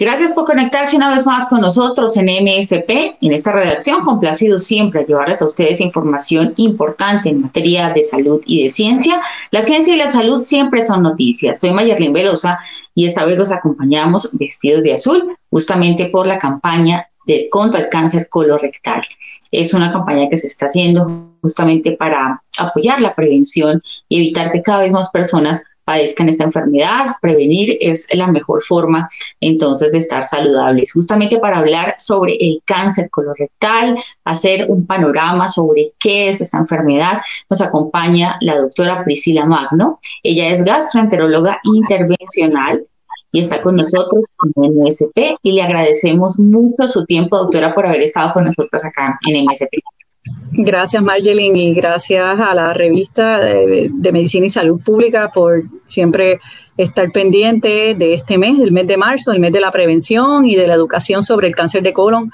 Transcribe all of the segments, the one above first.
Gracias por conectarse una vez más con nosotros en MSP, en esta redacción, complacido siempre llevarles a ustedes información importante en materia de salud y de ciencia. La ciencia y la salud siempre son noticias. Soy Mayerlin Velosa y esta vez los acompañamos vestidos de azul, justamente por la campaña de, contra el cáncer colorectal. Es una campaña que se está haciendo justamente para apoyar la prevención y evitar que cada vez más personas padezcan esta enfermedad. Prevenir es la mejor forma entonces de estar saludables. Justamente para hablar sobre el cáncer colorectal, hacer un panorama sobre qué es esta enfermedad, nos acompaña la doctora Priscila Magno. Ella es gastroenteróloga intervencional y está con nosotros en MSP y le agradecemos mucho su tiempo, doctora, por haber estado con nosotros acá en MSP. Gracias, Marjeline, y gracias a la revista de, Medicina y Salud Pública por siempre estar pendiente de este mes, el mes de marzo, el mes de la prevención y de la educación sobre el cáncer de colon.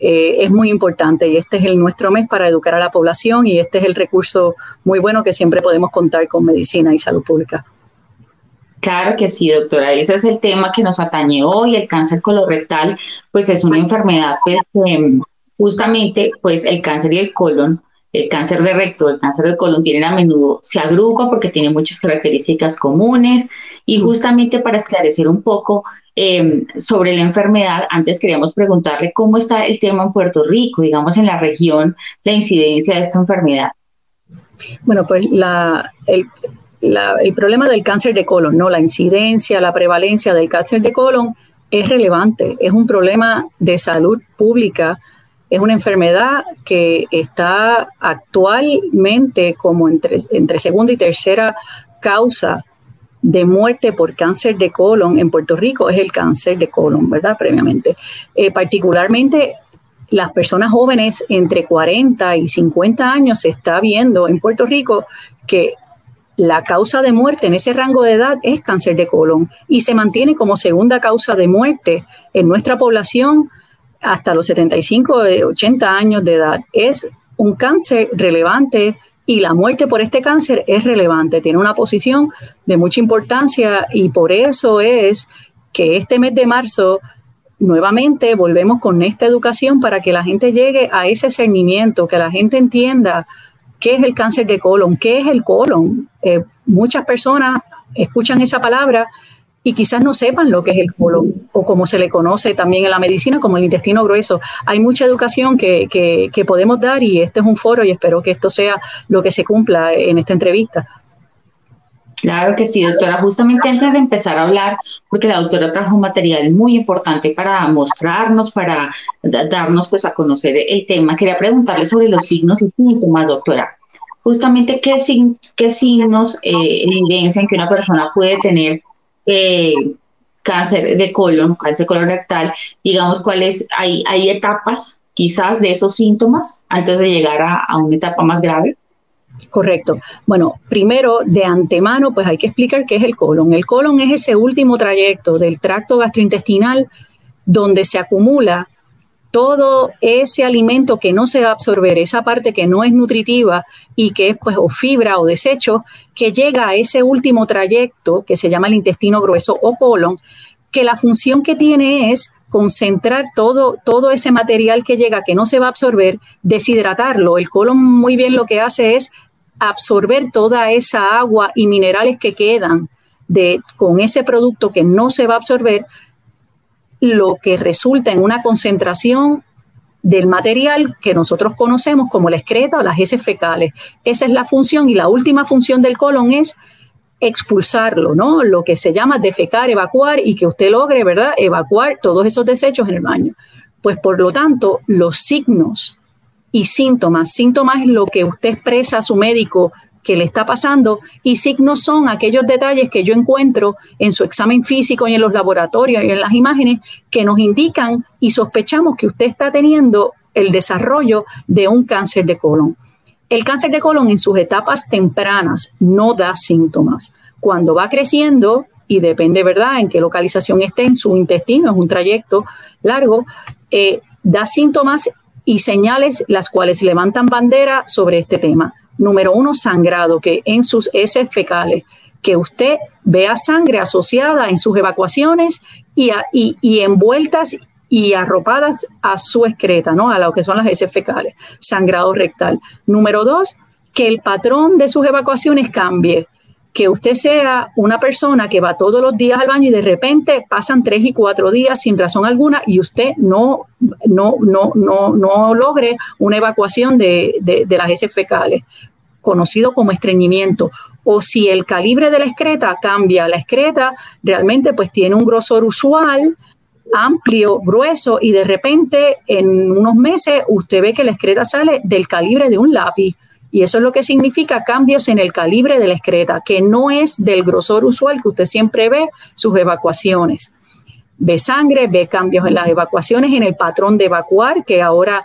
Eh, es muy importante y este es el nuestro mes para educar a la población y este es el recurso muy bueno que siempre podemos contar con Medicina y Salud Pública. Claro que sí, doctora. Ese es el tema que nos atañe hoy. El cáncer colorectal, pues es una enfermedad pues, justamente pues el cáncer y el colon, el cáncer de recto, el cáncer del colon tienen a menudo, se agrupan porque tienen muchas características comunes y justamente para esclarecer un poco em, sobre la enfermedad, antes queríamos preguntarle cómo está el tema en Puerto Rico, digamos en la región, la incidencia de esta enfermedad. Bueno, pues la, el, el problema del cáncer de colon, ¿no? La incidencia, la prevalencia del cáncer de colon es relevante, es un problema de salud pública es una enfermedad que está actualmente como entre, segunda y tercera causa de muerte por cáncer de colon en Puerto Rico es el cáncer de colon, ¿verdad? Previamente. Eh, particularmente las personas jóvenes entre 40 y 50 años se está viendo en Puerto Rico que la causa de muerte en ese rango de edad es cáncer de colon y se mantiene como segunda causa de muerte en nuestra población hasta los 75 o 80 años de edad. Es un cáncer relevante y la muerte por este cáncer es relevante, tiene una posición de mucha importancia y por eso es que este mes de marzo nuevamente volvemos con esta educación para que la gente llegue a ese cernimiento, que la gente entienda qué es el cáncer de colon, qué es el colon. Eh, muchas personas escuchan esa palabra y quizás no sepan lo que es el colon o como se le conoce también en la medicina como el intestino grueso. Hay mucha educación que, que, podemos dar y este es un foro y espero que esto sea lo que se cumpla en esta entrevista. Claro que sí, doctora. Justamente antes de empezar a hablar, porque la doctora trajo un material muy importante para mostrarnos, para darnos pues a conocer el tema, quería preguntarle sobre los signos y síntomas, doctora. Justamente qué, qué signos eh, evidencian que una persona puede tener cáncer de colon, cáncer colorectal, digamos cuáles, hay, hay etapas quizás de esos síntomas antes de llegar a, una etapa más grave. Correcto. Bueno, primero, de antemano, pues hay que explicar qué es el colon. El colon es ese último trayecto del tracto gastrointestinal donde se acumula todo ese alimento que no se va a absorber, esa parte que no es nutritiva y que es pues o fibra o desecho, que llega a ese último trayecto que se llama el intestino grueso o colon, que la función que tiene es concentrar todo, todo ese material que llega, que no se va a absorber, deshidratarlo. El colon muy bien lo que hace es absorber toda esa agua y minerales que quedan de, con ese producto que no se va a absorber lo que resulta en una concentración del material que nosotros conocemos como la excreta o las heces fecales. Esa es la función y la última función del colon es expulsarlo, ¿no? Lo que se llama defecar, evacuar y que usted logre, ¿verdad? Evacuar todos esos desechos en el baño. Pues por lo tanto, los signos y síntomas, síntomas es lo que usted expresa a su médico que le está pasando y signos son aquellos detalles que yo encuentro en su examen físico y en los laboratorios y en las imágenes que nos indican y sospechamos que usted está teniendo el desarrollo de un cáncer de colon. El cáncer de colon en sus etapas tempranas no da síntomas. Cuando va creciendo, y depende, ¿verdad?, en qué localización esté en su intestino, es un trayecto largo, eh, da síntomas y señales las cuales levantan bandera sobre este tema. Número uno, sangrado, que en sus heces fecales, que usted vea sangre asociada en sus evacuaciones y, y, envueltas y arropadas a su excreta, ¿no? A lo que son las heces fecales, sangrado rectal. Número dos, que el patrón de sus evacuaciones cambie que usted sea una persona que va todos los días al baño y de repente pasan tres y cuatro días sin razón alguna y usted no, no, no, no, no logre una evacuación de, de, las heces fecales, conocido como estreñimiento. O si el calibre de la excreta cambia, la excreta realmente pues tiene un grosor usual, amplio, grueso, y de repente en unos meses usted ve que la excreta sale del calibre de un lápiz y eso es lo que significa cambios en el calibre de la excreta, que no es del grosor usual que usted siempre ve sus evacuaciones. Ve sangre, ve cambios en las evacuaciones, en el patrón de evacuar, que ahora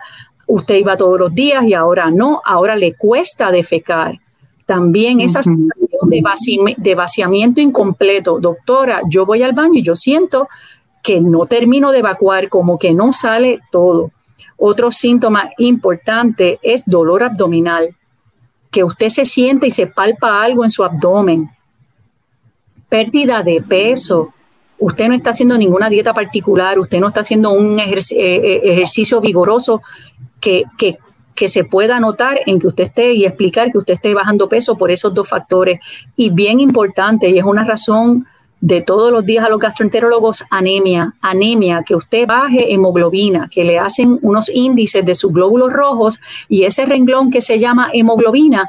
usted iba todos los días y ahora no, ahora le cuesta defecar. También esa sensación de, de vaciamiento incompleto. Doctora, yo voy al baño y yo siento que no termino de evacuar, como que no sale todo. Otro síntoma importante es dolor abdominal que usted se siente y se palpa algo en su abdomen, pérdida de peso, usted no está haciendo ninguna dieta particular, usted no está haciendo un eh, eh, ejercicio vigoroso que, que, que, se pueda notar en que usted esté y explicar que usted esté bajando peso por esos dos factores. Y bien importante, y es una razón de todos los días a los gastroenterólogos anemia, anemia, que usted baje hemoglobina, que le hacen unos índices de sus glóbulos rojos y ese renglón que se llama hemoglobina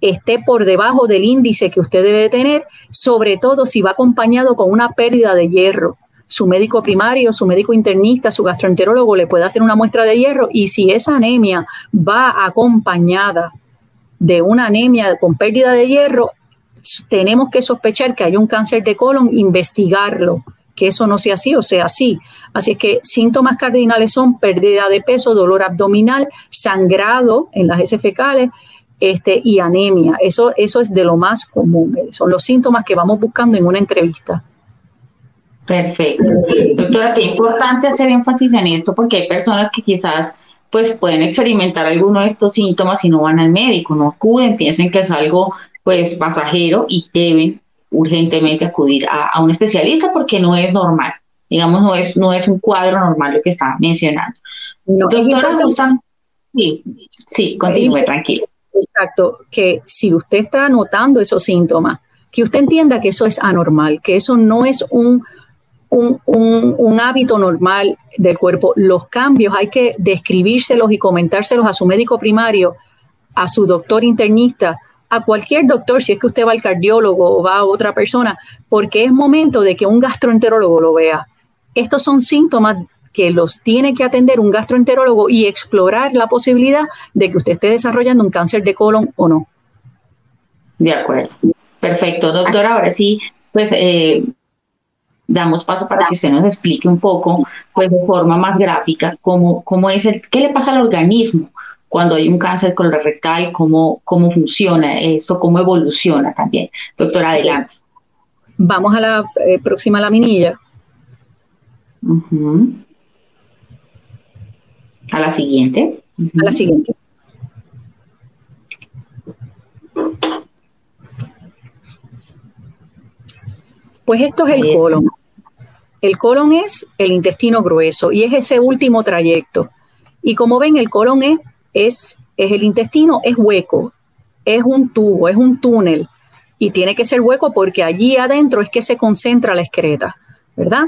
esté por debajo del índice que usted debe tener, sobre todo si va acompañado con una pérdida de hierro. Su médico primario, su médico internista, su gastroenterólogo le puede hacer una muestra de hierro y si esa anemia va acompañada de una anemia con pérdida de hierro, tenemos que sospechar que hay un cáncer de colon, investigarlo, que eso no sea así o sea así. Así es que síntomas cardinales son pérdida de peso, dolor abdominal, sangrado en las heces fecales este, y anemia. Eso, eso es de lo más común. Son los síntomas que vamos buscando en una entrevista. Perfecto. Doctora, qué importante hacer énfasis en esto porque hay personas que quizás pues pueden experimentar alguno de estos síntomas y no van al médico, no acuden, piensen que es algo pues pasajero y deben urgentemente acudir a, un especialista porque no es normal, digamos, no es, no es un cuadro normal lo que está mencionando. Doctora, sí, sí, continúe, tranquilo. Exacto, que si usted está notando esos síntomas, que usted entienda que eso es anormal, que eso no es un, un, un, hábito normal del cuerpo. Los cambios hay que describírselos y comentárselos a su médico primario, a su doctor internista, a cualquier doctor, si es que usted va al cardiólogo o va a otra persona, porque es momento de que un gastroenterólogo lo vea. Estos son síntomas que los tiene que atender un gastroenterólogo y explorar la posibilidad de que usted esté desarrollando un cáncer de colon o no. De acuerdo. Perfecto, doctora. Ahora sí, pues eh, damos paso para que usted nos explique un poco, pues de forma más gráfica, cómo, cómo es el, qué le pasa al organismo cuando hay un cáncer colorectal, cómo, cómo funciona esto, cómo evoluciona también. Doctora, adelante. Vamos a la eh, próxima laminilla. A la siguiente. A la siguiente. Pues esto es el colon. El colon es el intestino grueso y es ese último trayecto. Y como ven, el colon es es, el intestino, es hueco, es un tubo, es un túnel y tiene que ser hueco porque allí adentro es que se concentra la excreta, ¿verdad?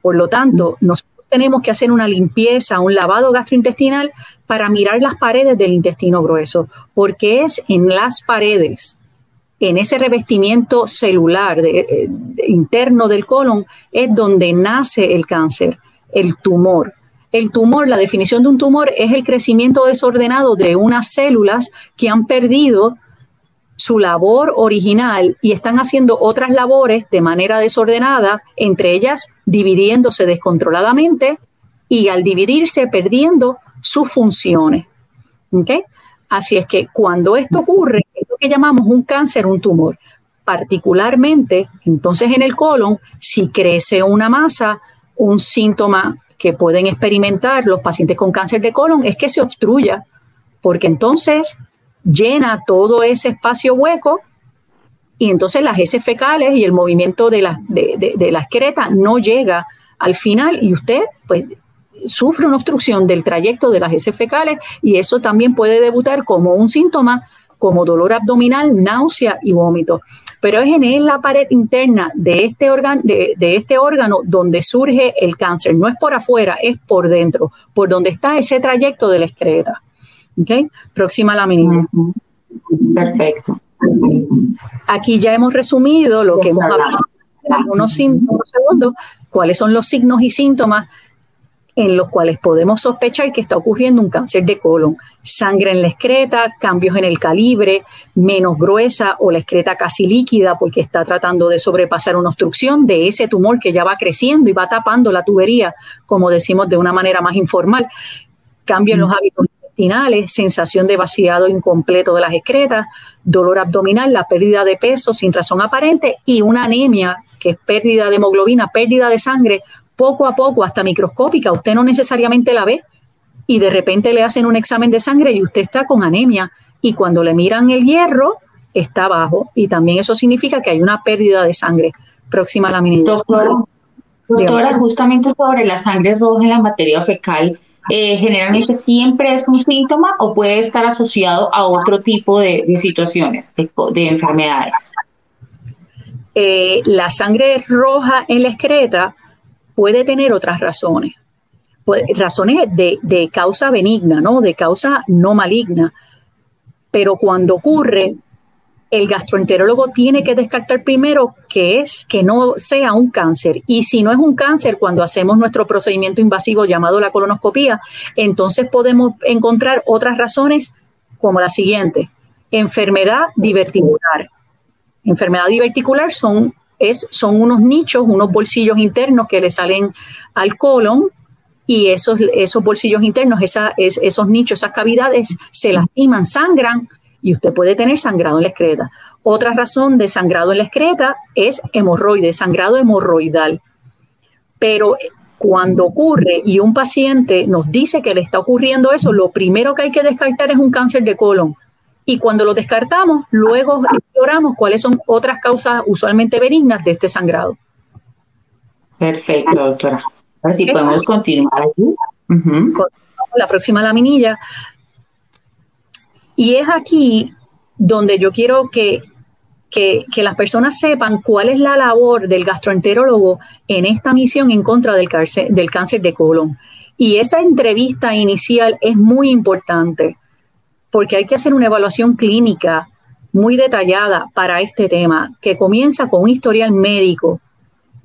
Por lo tanto, nosotros tenemos que hacer una limpieza, un lavado gastrointestinal para mirar las paredes del intestino grueso, porque es en las paredes, en ese revestimiento celular eh, interno del colon, es donde nace el cáncer, el tumor. El tumor, la definición de un tumor es el crecimiento desordenado de unas células que han perdido su labor original y están haciendo otras labores de manera desordenada, entre ellas dividiéndose descontroladamente y al dividirse perdiendo sus funciones. Así es que cuando esto ocurre, llamamos un cáncer, un tumor. Particularmente, entonces en el colon, si crece una masa, un síntoma que pueden experimentar los pacientes con cáncer de colon es que se obstruya, porque entonces llena todo ese espacio hueco y entonces las heces fecales y el movimiento de la, de, de, la excreta no llega al final y usted pues sufre una obstrucción del trayecto de las heces fecales y eso también puede debutar como un síntoma como dolor abdominal, náusea y vómito. Pero es en la pared interna de este, de, de este órgano donde surge el cáncer. No es por afuera, es por dentro, por donde está ese trayecto de la excreta. ¿Okay? Próxima lámina. Perfecto. Aquí ya hemos resumido lo que hemos hablado en algunos segundos, cuáles son los signos y síntomas en los cuales podemos sospechar que está ocurriendo un cáncer de colon. Sangre en la excreta, cambios en el calibre, menos gruesa o la excreta casi líquida porque está tratando de sobrepasar una obstrucción de ese tumor que ya va creciendo y va tapando la tubería, como decimos de una manera más informal. Cambio en los hábitos sensación de vaciado incompleto de las excretas, dolor abdominal, la pérdida de peso sin razón aparente y una anemia, que es pérdida de hemoglobina, pérdida de sangre, poco a poco, hasta microscópica. Usted no necesariamente la ve y de repente le hacen un examen de sangre y usted está con anemia y cuando le miran el hierro está bajo y también eso significa que hay una pérdida de sangre. Próxima a la Doctora, doctora justamente sobre la sangre roja en la materia fecal, eh, generalmente siempre es un síntoma o puede estar asociado a otro tipo de, situaciones, de, enfermedades. Eh, la sangre roja en la excreta puede tener otras razones, razones de, de, causa benigna, ¿no? de causa no maligna, pero cuando ocurre el gastroenterólogo tiene que descartar primero que es que no sea un cáncer. Y si no es un cáncer, cuando hacemos nuestro procedimiento invasivo llamado la colonoscopía, entonces podemos encontrar otras razones como la siguiente. Enfermedad diverticular. Enfermedad diverticular son, son unos nichos, unos bolsillos internos que le salen al colon y esos, esos bolsillos internos, esos nichos, esas cavidades se lastiman, sangran y usted puede tener sangrado en la excreta. Otra razón de sangrado en la excreta es hemorroide, sangrado hemorroidal. Pero cuando ocurre y un paciente nos dice que le está ocurriendo eso, lo primero que hay que descartar es un cáncer de colon. Y cuando lo descartamos, luego exploramos cuáles son otras causas usualmente benignas de este sangrado. Perfecto, doctora. Sí podemos continuar aquí. La próxima laminilla. Y es aquí donde yo quiero que, que, las personas sepan cuál es la labor del gastroenterólogo en esta misión en contra del cáncer, del cáncer de colon. Y esa entrevista inicial es muy importante porque hay que hacer una evaluación clínica muy detallada para este tema, que comienza con un historial médico,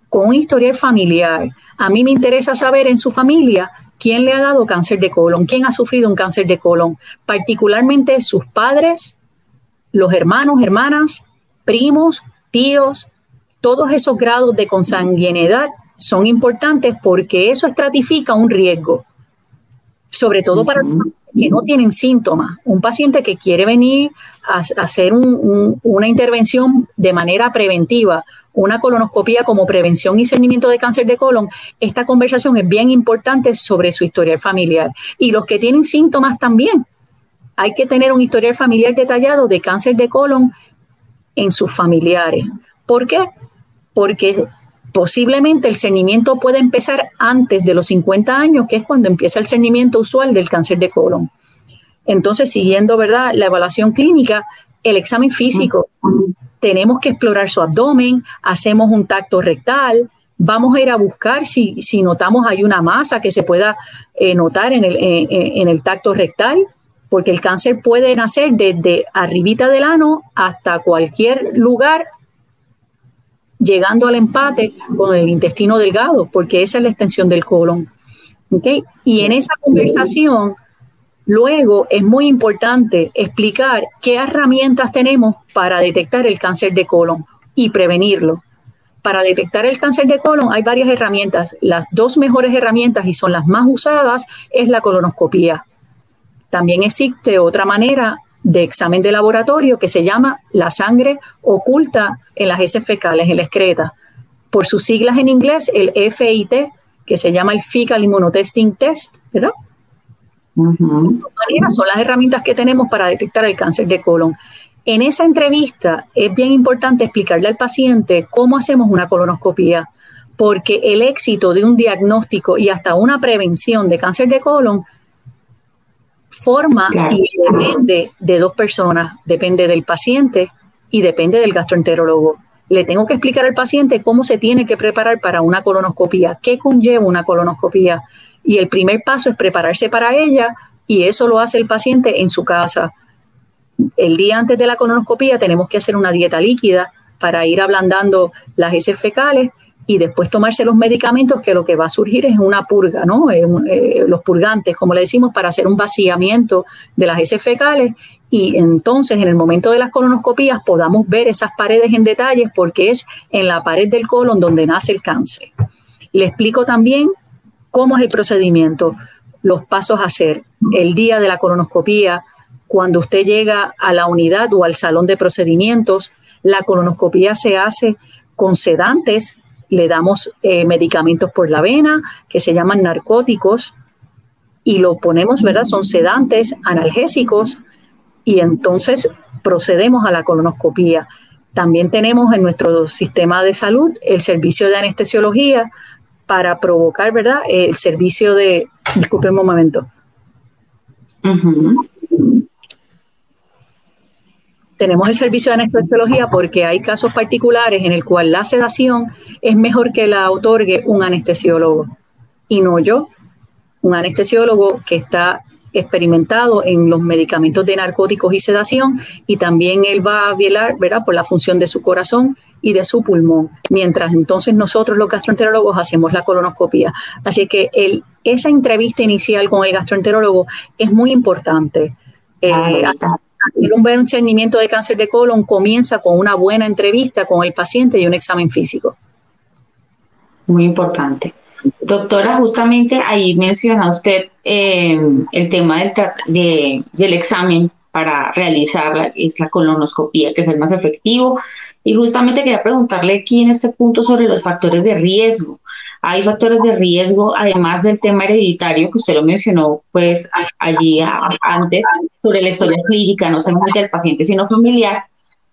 con un historial familiar. A mí me interesa saber en su familia quién le ha dado cáncer de colon, quién ha sufrido un cáncer de colon, particularmente sus padres, los hermanos, hermanas, primos, tíos, todos esos grados de consanguinidad son importantes porque eso estratifica un riesgo, sobre todo para los que no tienen síntomas. Un paciente que quiere venir a, hacer una intervención de manera preventiva una colonoscopia como prevención y seguimiento de cáncer de colon, esta conversación es bien importante sobre su historial familiar. Y los que tienen síntomas también. Hay que tener un historial familiar detallado de cáncer de colon en sus familiares. ¿Por qué? Porque posiblemente el cernimiento puede empezar antes de los 50 años, que es cuando empieza el cernimiento usual del cáncer de colon. Entonces, siguiendo, ¿verdad? La evaluación clínica, el examen físico tenemos que explorar su abdomen, hacemos un tacto rectal, vamos a ir a buscar si, si notamos hay una masa que se pueda eh, notar en el, en el tacto rectal, porque el cáncer puede nacer desde arribita del ano hasta cualquier lugar, llegando al empate con el intestino delgado, porque esa es la extensión del colon. ¿okay? Y en esa conversación Luego es muy importante explicar qué herramientas tenemos para detectar el cáncer de colon y prevenirlo. Para detectar el cáncer de colon hay varias herramientas. Las dos mejores herramientas y son las más usadas es la colonoscopía. También existe otra manera de examen de laboratorio que se llama la sangre oculta en las heces fecales, en la excreta. Por sus siglas en inglés, el FIT, que se llama el Fecal Immunotesting Test, ¿verdad? son las herramientas que tenemos para detectar el cáncer de colon. En esa entrevista es bien importante explicarle al paciente cómo hacemos una colonoscopia, porque el éxito de un diagnóstico y hasta una prevención de cáncer de colon forma y depende de dos personas, depende del paciente y depende del gastroenterólogo. Le tengo que explicar al paciente cómo se tiene que preparar para una colonoscopia, qué conlleva una colonoscopia, y el primer paso es prepararse para ella y eso lo hace el paciente en su casa. El día antes de la colonoscopia tenemos que hacer una dieta líquida para ir ablandando las heces fecales y después tomarse los medicamentos que lo que va a surgir es una purga, ¿no? Eh, los purgantes, como le decimos, para hacer un vaciamiento de las heces fecales y entonces en el momento de las colonoscopías podamos ver esas paredes en detalles porque es en la pared del colon donde nace el cáncer. Le explico también ¿Cómo es el procedimiento? Los pasos a hacer. El día de la colonoscopía, cuando usted llega a la unidad o al salón de procedimientos, la colonoscopía se hace con sedantes, le damos eh, medicamentos por la vena que se llaman narcóticos y lo ponemos, ¿verdad? Son sedantes, analgésicos y entonces procedemos a la colonoscopía. También tenemos en nuestro sistema de salud el servicio de anestesiología para provocar, ¿verdad? El servicio de, disculpen un momento. Tenemos el servicio de anestesiología porque hay casos particulares en el cual la sedación es mejor que la otorgue un anestesiólogo y no yo, un anestesiólogo que está experimentado en los medicamentos de narcóticos y sedación y también él va a velar, ¿verdad?, por la función de su corazón y de su pulmón, mientras entonces nosotros los gastroenterólogos hacemos la colonoscopia. Así que esa entrevista inicial con el gastroenterólogo es muy importante. Eh, hacer un buen discernimiento de cáncer de colon comienza con una buena entrevista con el paciente y un examen físico. Muy importante. Doctora, justamente ahí menciona usted eh, el tema del, del examen para realizar la, la colonoscopía, que es el más efectivo. Y justamente quería preguntarle aquí en este punto sobre los factores de riesgo. Hay factores de riesgo, además del tema hereditario, que usted lo mencionó pues allí antes, sobre la historia clínica, no solamente del paciente, sino familiar.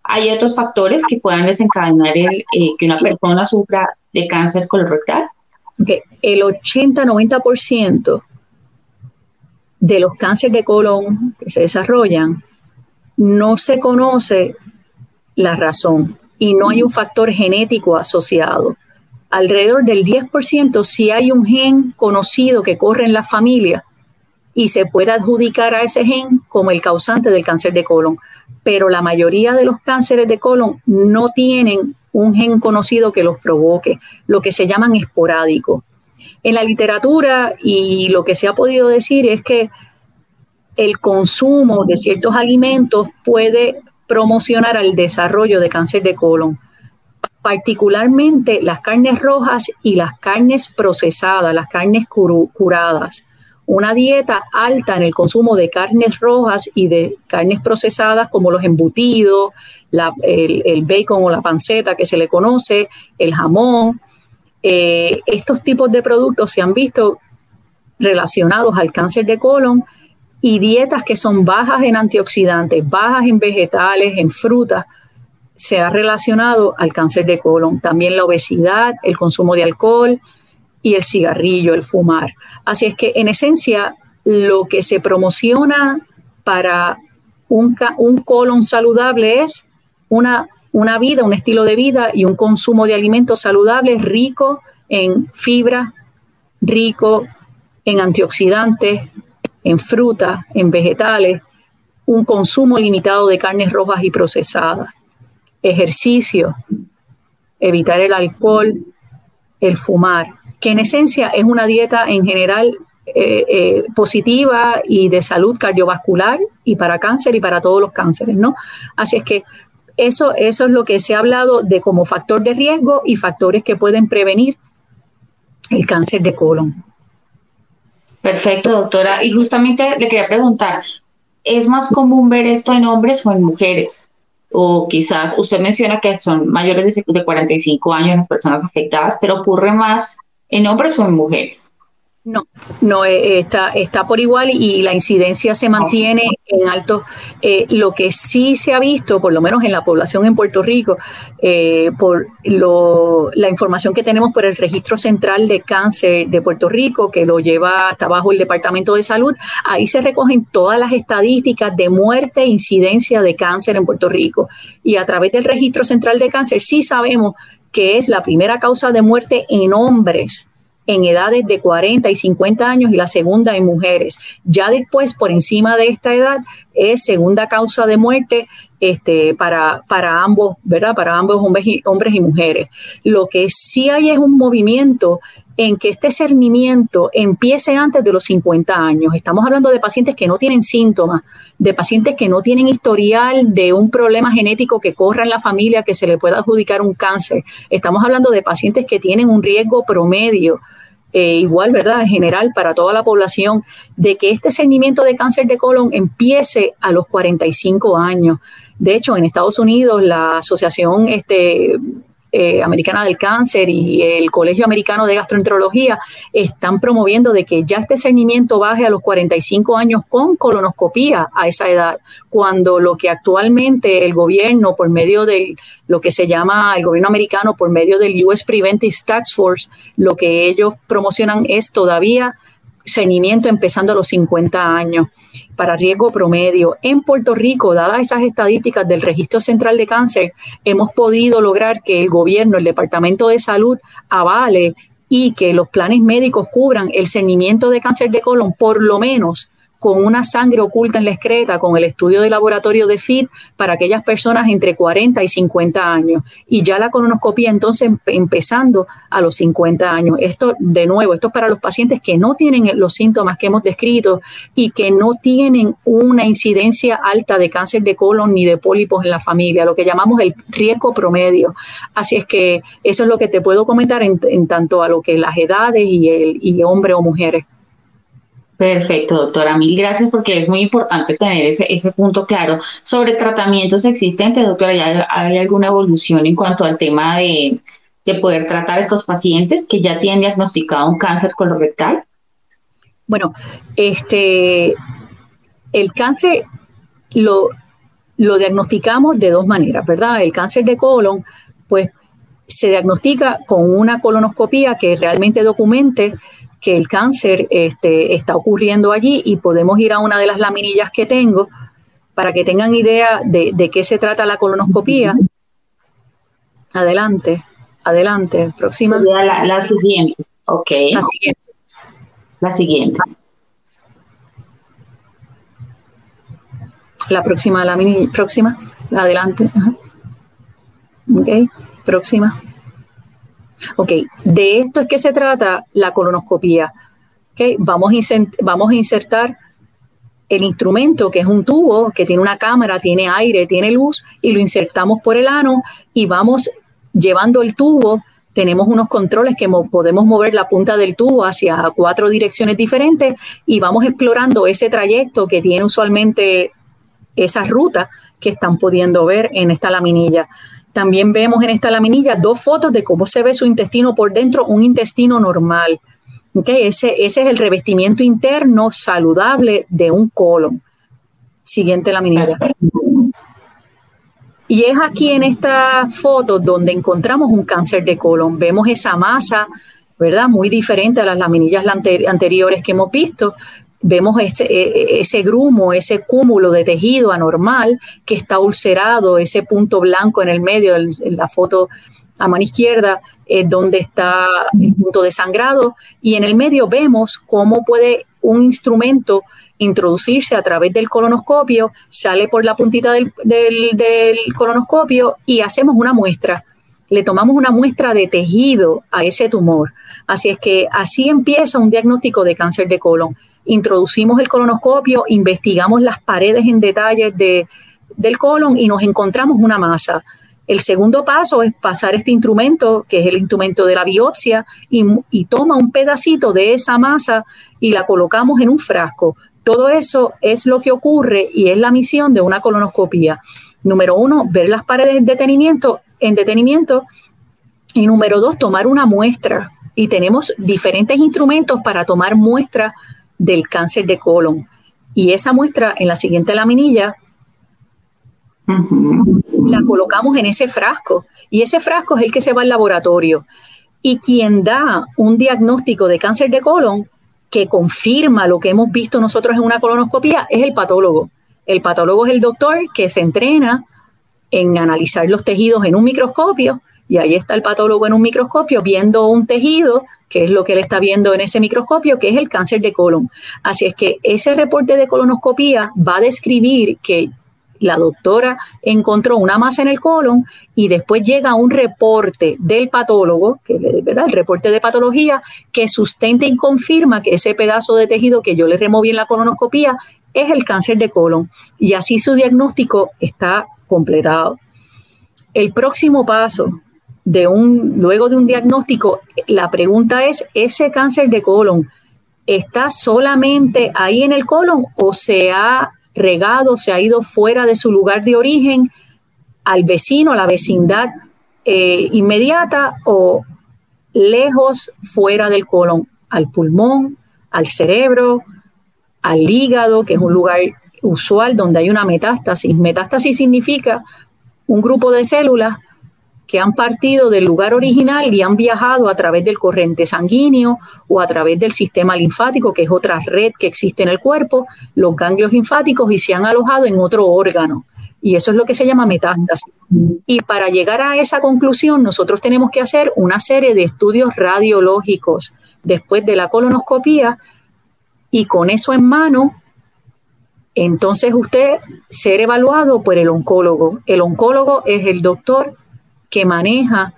Hay otros factores que puedan desencadenar el, eh, que una persona sufra de cáncer colorectal. Okay. El 80-90% de los cánceres de colon que se desarrollan no se conoce la razón y no hay un factor genético asociado. Alrededor del 10% si hay un gen conocido que corre en la familia y se puede adjudicar a ese gen como el causante del cáncer de colon. Pero la mayoría de los cánceres de colon no tienen un gen conocido que los provoque, lo que se llaman esporádicos. En la literatura y lo que se ha podido decir es que el consumo de ciertos alimentos puede promocionar el desarrollo de cáncer de colon, particularmente las carnes rojas y las carnes procesadas, las carnes curadas. Una dieta alta en el consumo de carnes rojas y de carnes procesadas como los embutidos, el, bacon o la panceta que se le conoce, el jamón. Eh, estos tipos de productos se han visto relacionados al cáncer de colon y dietas que son bajas en antioxidantes, bajas en vegetales, en frutas, se ha relacionado al cáncer de colon. También la obesidad, el consumo de alcohol y el cigarrillo, el fumar. Así es que en esencia lo que se promociona para un, colon saludable es una, una vida, un estilo de vida y un consumo de alimentos saludables rico en fibra, rico en antioxidantes, en fruta, en vegetales, un consumo limitado de carnes rojas y procesadas, ejercicio, evitar el alcohol, el fumar, que en esencia es una dieta en general eh, eh, positiva y de salud cardiovascular y para cáncer y para todos los cánceres, ¿no? Así es que eso, eso es lo que se ha hablado de como factor de riesgo y factores que pueden prevenir el cáncer de colon. Perfecto, doctora. Y justamente le quería preguntar, ¿es más común ver esto en hombres o en mujeres? O quizás usted menciona que son mayores de 45 años las personas afectadas, pero ocurre más en hombres o en mujeres. No, no eh, está, está por igual y la incidencia se mantiene en alto. Eh, lo que sí se ha visto, por lo menos en la población en Puerto Rico, eh, por lo, la información que tenemos por el Registro Central de Cáncer de Puerto Rico, que lo lleva hasta abajo el Departamento de Salud, ahí se recogen todas las estadísticas de muerte e incidencia de cáncer en Puerto Rico. Y a través del Registro Central de Cáncer sí sabemos que es la primera causa de muerte en hombres en edades de 40 y 50 años y la segunda en mujeres. Ya después, por encima de esta edad, es segunda causa de muerte este, para, para ambos, ¿verdad? Para ambos hombres y, hombres y mujeres. Lo que sí hay es un movimiento en que este cernimiento empiece antes de los 50 años. Estamos hablando de pacientes que no tienen síntomas, de pacientes que no tienen historial de un problema genético que corra en la familia que se le pueda adjudicar un cáncer. Estamos hablando de pacientes que tienen un riesgo promedio eh, igual, ¿verdad? En general, para toda la población, de que este cernimiento de cáncer de colon empiece a los 45 años. De hecho, en Estados Unidos, la Asociación este, eh, Americana del Cáncer y el Colegio Americano de Gastroenterología están promoviendo de que ya este cernimiento baje a los 45 años con colonoscopía a esa edad, cuando lo que actualmente el gobierno, por medio de lo que se llama el gobierno americano, por medio del US Preventive Tax Force, lo que ellos promocionan es todavía seguimiento empezando a los 50 años para riesgo promedio. En Puerto Rico, dadas esas estadísticas del Registro Central de Cáncer, hemos podido lograr que el gobierno, el Departamento de Salud, avale y que los planes médicos cubran el seguimiento de cáncer de colon por lo menos con una sangre oculta en la excreta, con el estudio de laboratorio de FIT para aquellas personas entre 40 y 50 años. Y ya la colonoscopia entonces empezando a los 50 años. Esto, de nuevo, esto es para los pacientes que no tienen los síntomas que hemos descrito y que no tienen una incidencia alta de cáncer de colon ni de pólipos en la familia, lo que llamamos el riesgo promedio. Así es que eso es lo que te puedo comentar en, tanto a lo que las edades y, el, y hombre o mujeres. Perfecto, doctora. Mil gracias porque es muy importante tener ese, ese punto claro. Sobre tratamientos existentes, doctora, ¿ya hay alguna evolución en cuanto al tema de, poder tratar a estos pacientes que ya tienen diagnosticado un cáncer colorectal? Bueno, este, el cáncer lo, lo diagnosticamos de dos maneras, ¿verdad? El cáncer de colon, pues se diagnostica con una colonoscopía que realmente documente que el cáncer este, está ocurriendo allí y podemos ir a una de las laminillas que tengo para que tengan idea de, qué se trata la colonoscopía. Adelante, adelante, próxima. La, la siguiente, ok. La siguiente. La siguiente. La próxima lámina, próxima, adelante. Ok, próxima. Ok, de esto es que se trata la colonoscopía. Okay, vamos, a vamos a insertar el instrumento, que es un tubo que tiene una cámara, tiene aire, tiene luz, y lo insertamos por el ano y vamos llevando el tubo. Tenemos unos controles que podemos mover la punta del tubo hacia cuatro direcciones diferentes y vamos explorando ese trayecto que tiene usualmente esa ruta que están pudiendo ver en esta laminilla. También vemos en esta laminilla dos fotos de cómo se ve su intestino por dentro, un intestino normal. Ese, ese es el revestimiento interno saludable de un colon. Siguiente laminilla. Y es aquí en esta foto donde encontramos un cáncer de colon. Vemos esa masa, ¿verdad? Muy diferente a las laminillas anteriores que hemos visto, vemos ese, e, e, ese grumo, ese cúmulo de tejido anormal que está ulcerado, ese punto blanco en el medio, en, la foto a mano izquierda, es donde está el punto de sangrado, y en el medio vemos cómo puede un instrumento introducirse a través del colonoscopio, sale por la puntita del, del, del colonoscopio y hacemos una muestra le tomamos una muestra de tejido a ese tumor. Así es que así empieza un diagnóstico de cáncer de colon. Introducimos el colonoscopio, investigamos las paredes en detalle de, del colon y nos encontramos una masa. El segundo paso es pasar este instrumento, que es el instrumento de la biopsia, y, toma un pedacito de esa masa y la colocamos en un frasco. Todo eso es lo que ocurre y es la misión de una colonoscopia. Número uno, ver las paredes en detenimiento, en detenimiento. Y número dos, tomar una muestra. Y tenemos diferentes instrumentos para tomar muestra del cáncer de colon. Y esa muestra en la siguiente laminilla la colocamos en ese frasco y ese frasco es el que se va al laboratorio. Y quien da un diagnóstico de cáncer de colon que confirma lo que hemos visto nosotros en una colonoscopia es el patólogo. El patólogo es el doctor que se entrena en analizar los tejidos en un microscopio y ahí está el patólogo en un microscopio viendo un tejido, que es lo que él está viendo en ese microscopio, que es el cáncer de colon. Así es que ese reporte de colonoscopía va a describir que la doctora encontró una masa en el colon y después llega un reporte del patólogo, que ¿verdad? el reporte de patología, que sustenta y confirma que ese pedazo de tejido que yo le removí en la colonoscopía es el cáncer de colon. Y así su diagnóstico está completado. El próximo paso de un, luego de un diagnóstico, la pregunta es, ¿ese cáncer de colon está solamente ahí en el colon o se ha regado, se ha ido fuera de su lugar de origen al vecino, a la vecindad eh, inmediata o lejos fuera del colon, al pulmón, al cerebro, al hígado, que es un lugar usual donde hay una metástasis. Metástasis significa un grupo de células que han partido del lugar original y han viajado a través del corriente sanguíneo o a través del sistema linfático, que es otra red que existe en el cuerpo, los ganglios linfáticos y se han alojado en otro órgano. Y eso es lo que se llama metástasis. Y para llegar a esa conclusión, nosotros tenemos que hacer una serie de estudios radiológicos después de la colonoscopía y con eso en mano, entonces usted ser evaluado por el oncólogo. El oncólogo es el doctor que maneja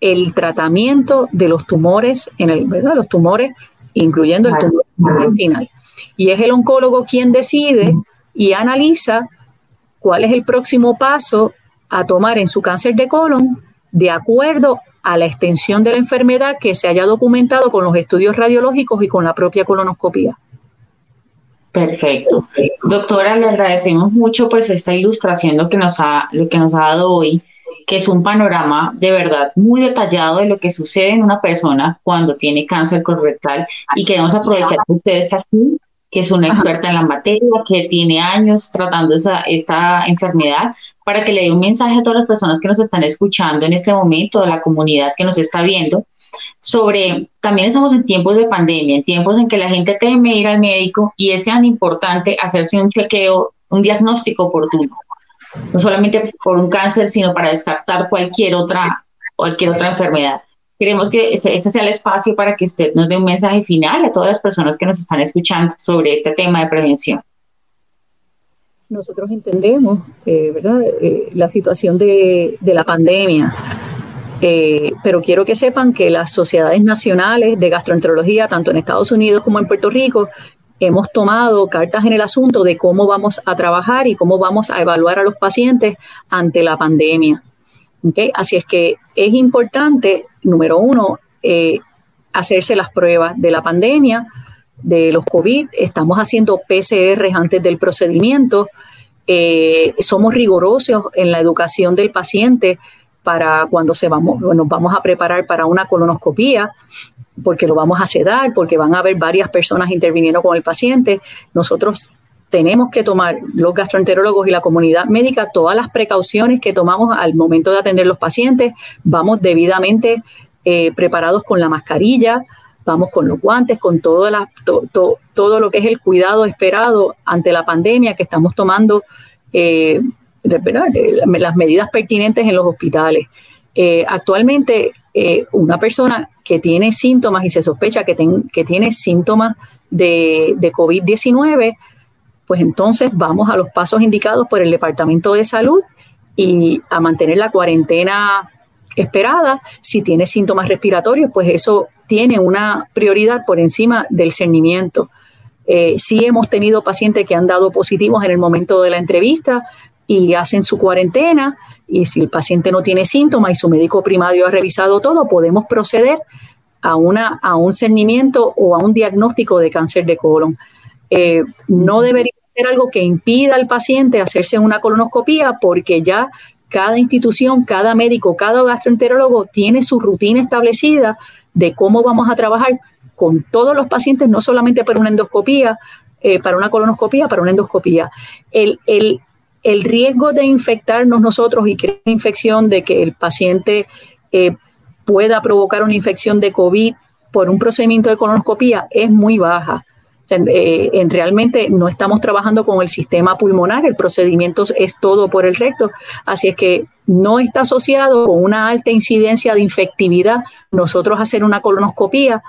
el tratamiento de los tumores, en el, ¿verdad? Los tumores, incluyendo el tumor intestinal. Y es el oncólogo quien decide y analiza cuál es el próximo paso a tomar en su cáncer de colon de acuerdo a la extensión de la enfermedad que se haya documentado con los estudios radiológicos y con la propia colonoscopia. Perfecto. Doctora, le agradecemos mucho pues esta ilustración lo que nos ha, lo que nos ha dado hoy que es un panorama de verdad muy detallado de lo que sucede en una persona cuando tiene cáncer colorectal y queremos aprovechar que usted está aquí, que es una experta en la materia, que tiene años tratando esa, esta enfermedad, para que le dé un mensaje a todas las personas que nos están escuchando en este momento, de la comunidad que nos está viendo, sobre, también estamos en tiempos de pandemia, en tiempos en que la gente teme ir al médico y es tan importante hacerse un chequeo, un diagnóstico oportuno no solamente por un cáncer, sino para descartar cualquier otra, cualquier otra enfermedad. Queremos que ese, sea el espacio para que usted nos dé un mensaje final a todas las personas que nos están escuchando sobre este tema de prevención. Nosotros entendemos, eh, ¿verdad?, eh, la situación de, la pandemia, eh, pero quiero que sepan que las sociedades nacionales de gastroenterología, tanto en Estados Unidos como en Puerto Rico, hemos tomado cartas en el asunto de cómo vamos a trabajar y cómo vamos a evaluar a los pacientes ante la pandemia. Así es que es importante, número uno, eh, hacerse las pruebas de la pandemia, de los COVID. Estamos haciendo PCR antes del procedimiento. Eh, somos rigurosos en la educación del paciente para cuando se vamos, nos vamos a preparar para una colonoscopía porque lo vamos a sedar, porque van a haber varias personas interviniendo con el paciente. Nosotros tenemos que tomar, los gastroenterólogos y la comunidad médica, todas las precauciones que tomamos al momento de atender los pacientes. Vamos debidamente eh, preparados con la mascarilla, vamos con los guantes, con todo, la, todo lo que es el cuidado esperado ante la pandemia que estamos tomando, eh, las medidas pertinentes en los hospitales. Eh, actualmente, una persona que tiene síntomas y se sospecha que, que tiene síntomas de, de COVID-19, pues entonces vamos a los pasos indicados por el Departamento de Salud y a mantener la cuarentena esperada. Si tiene síntomas respiratorios, pues eso tiene una prioridad por encima del cernimiento. Eh, sí hemos tenido pacientes que han dado positivos en el momento de la entrevista y hacen su cuarentena y si el paciente no tiene síntomas y su médico primario ha revisado todo, podemos proceder a, una, a un cernimiento o a un diagnóstico de cáncer de colon. Eh, no debería ser algo que impida al paciente hacerse una colonoscopía porque ya cada institución, cada médico, cada gastroenterólogo tiene su rutina establecida de cómo vamos a trabajar con todos los pacientes, no solamente para una endoscopía, eh, para una colonoscopía, para una endoscopía. El, riesgo de infectarnos nosotros y una infección, de que el paciente eh, pueda provocar una infección de COVID por un procedimiento de colonoscopía es muy baja. Eh, en realmente no estamos trabajando con el sistema pulmonar, el procedimiento es todo por el recto, así es que no está asociado con una alta incidencia de infectividad nosotros hacer una colonoscopía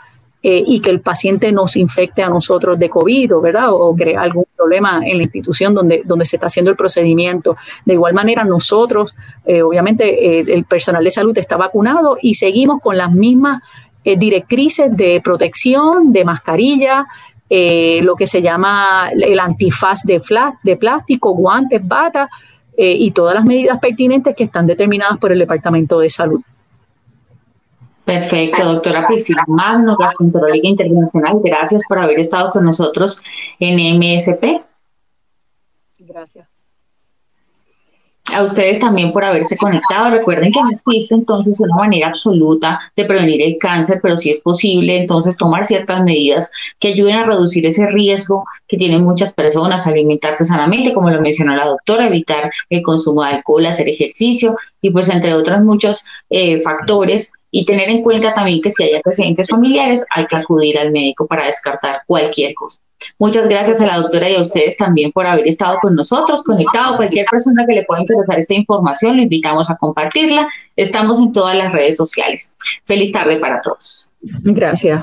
eh, y que el paciente nos infecte a nosotros de COVID, ¿verdad? O, crea algún problema en la institución donde, donde se está haciendo el procedimiento. De igual manera, nosotros, eh, obviamente, el personal de salud está vacunado y seguimos con las mismas directrices de protección, de mascarilla, eh, lo que se llama el antifaz de, plástico, guantes, bata eh, y todas las medidas pertinentes que están determinadas por el Departamento de Salud. Perfecto, doctora Priscila Magno, gastroenteróloga internacional, gracias por haber estado con nosotros en MSP. Gracias a ustedes también por haberse conectado. Recuerden que no existe entonces una manera absoluta de prevenir el cáncer, pero sí es posible entonces tomar ciertas medidas que ayuden a reducir ese riesgo que tienen muchas personas, alimentarse sanamente, como lo mencionó la doctora, evitar el consumo de alcohol, hacer ejercicio y pues entre otros muchos eh, factores y tener en cuenta también que si hay antecedentes familiares hay que acudir al médico para descartar cualquier cosa. Muchas gracias a la doctora y a ustedes también por haber estado con nosotros, conectado. Cualquier persona que le pueda interesar esta información, lo invitamos a compartirla. Estamos en todas las redes sociales. Feliz tarde para todos. Gracias.